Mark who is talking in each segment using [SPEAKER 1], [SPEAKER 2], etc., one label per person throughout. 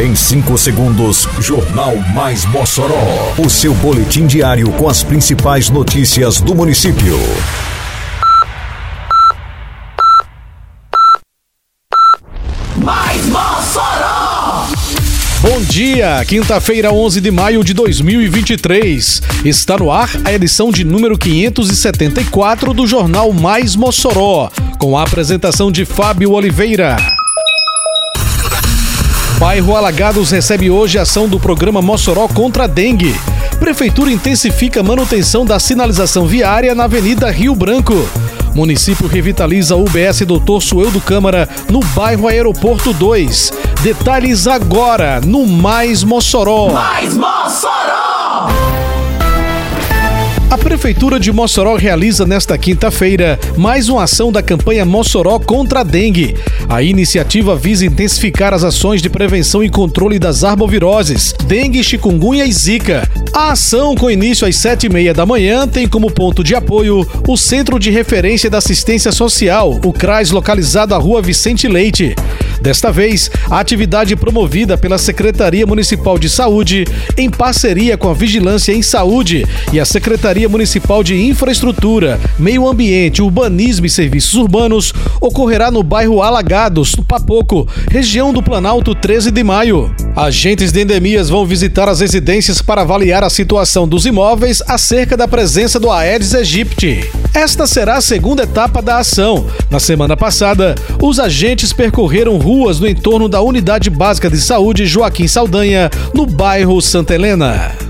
[SPEAKER 1] Em 5 segundos, Jornal Mais Mossoró. O seu boletim diário com as principais notícias do município.
[SPEAKER 2] Mais Mossoró!
[SPEAKER 3] Bom dia, quinta-feira, 11 de maio de 2023. Está no ar a edição de número 574 do Jornal Mais Mossoró, com a apresentação de Fábio Oliveira. Bairro Alagados recebe hoje ação do programa Mossoró contra a dengue. Prefeitura intensifica a manutenção da sinalização viária na Avenida Rio Branco. Município revitaliza o UBS Doutor Sueldo Câmara no bairro Aeroporto 2. Detalhes agora no Mais Mossoró.
[SPEAKER 2] Mais Mossoró!
[SPEAKER 3] A Prefeitura de Mossoró realiza nesta quinta-feira mais uma ação da campanha Mossoró contra a dengue. A iniciativa visa intensificar as ações de prevenção e controle das arboviroses, dengue, chikungunya e zika. A ação, com início às sete e meia da manhã, tem como ponto de apoio o Centro de Referência da Assistência Social, o CRAS, localizado à Rua Vicente Leite. Desta vez, a atividade promovida pela Secretaria Municipal de Saúde, em parceria com a Vigilância em Saúde e a Secretaria Municipal de Infraestrutura, Meio Ambiente, Urbanismo e Serviços Urbanos, ocorrerá no bairro Alagados, no Papoco, região do Planalto 13 de maio. Agentes de endemias vão visitar as residências para avaliar a situação dos imóveis acerca da presença do Aedes aegypti. Esta será a segunda etapa da ação. Na semana passada, os agentes percorreram ruas no entorno da Unidade Básica de Saúde Joaquim Saldanha, no bairro Santa Helena.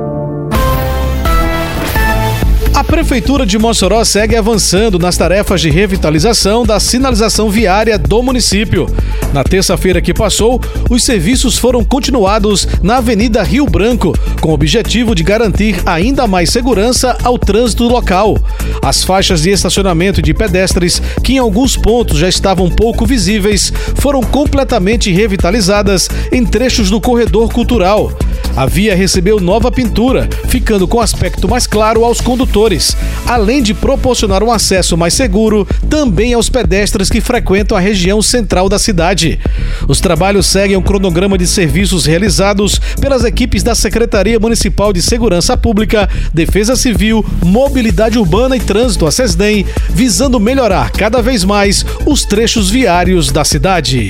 [SPEAKER 3] Prefeitura de Mossoró segue avançando nas tarefas de revitalização da sinalização viária do município. Na terça-feira que passou, os serviços foram continuados na Avenida Rio Branco, com o objetivo de garantir ainda mais segurança ao trânsito local. As faixas de estacionamento de pedestres, que em alguns pontos já estavam pouco visíveis, foram completamente revitalizadas em trechos do corredor cultural. A via recebeu nova pintura, ficando com aspecto mais claro aos condutores, além de proporcionar um acesso mais seguro também aos pedestres que frequentam a região central da cidade. Os trabalhos seguem um cronograma de serviços realizados pelas equipes da Secretaria Municipal de Segurança Pública, Defesa Civil, Mobilidade Urbana e Trânsito, a SESDEM, visando melhorar cada vez mais os trechos viários da cidade.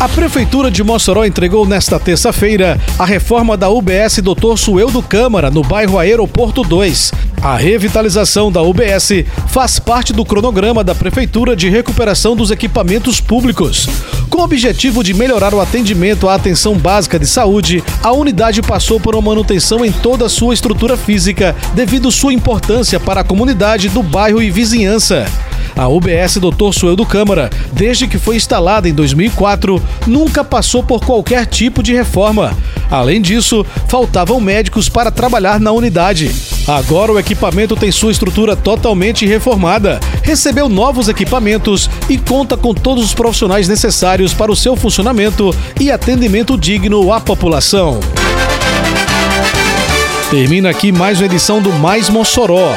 [SPEAKER 3] A Prefeitura de Mossoró entregou nesta terça-feira a reforma da UBS Dr. Sueldo Câmara, no bairro Aeroporto 2. A revitalização da UBS faz parte do cronograma da Prefeitura de recuperação dos equipamentos públicos. Com o objetivo de melhorar o atendimento à atenção básica de saúde, a unidade passou por uma manutenção em toda a sua estrutura física, devido sua importância para a comunidade do bairro e vizinhança. A UBS Dr. Sueldo Câmara, desde que foi instalada em 2004, nunca passou por qualquer tipo de reforma. Além disso, faltavam médicos para trabalhar na unidade. Agora o equipamento tem sua estrutura totalmente reformada, recebeu novos equipamentos e conta com todos os profissionais necessários para o seu funcionamento e atendimento digno à população. Termina aqui mais uma edição do Mais Mossoró,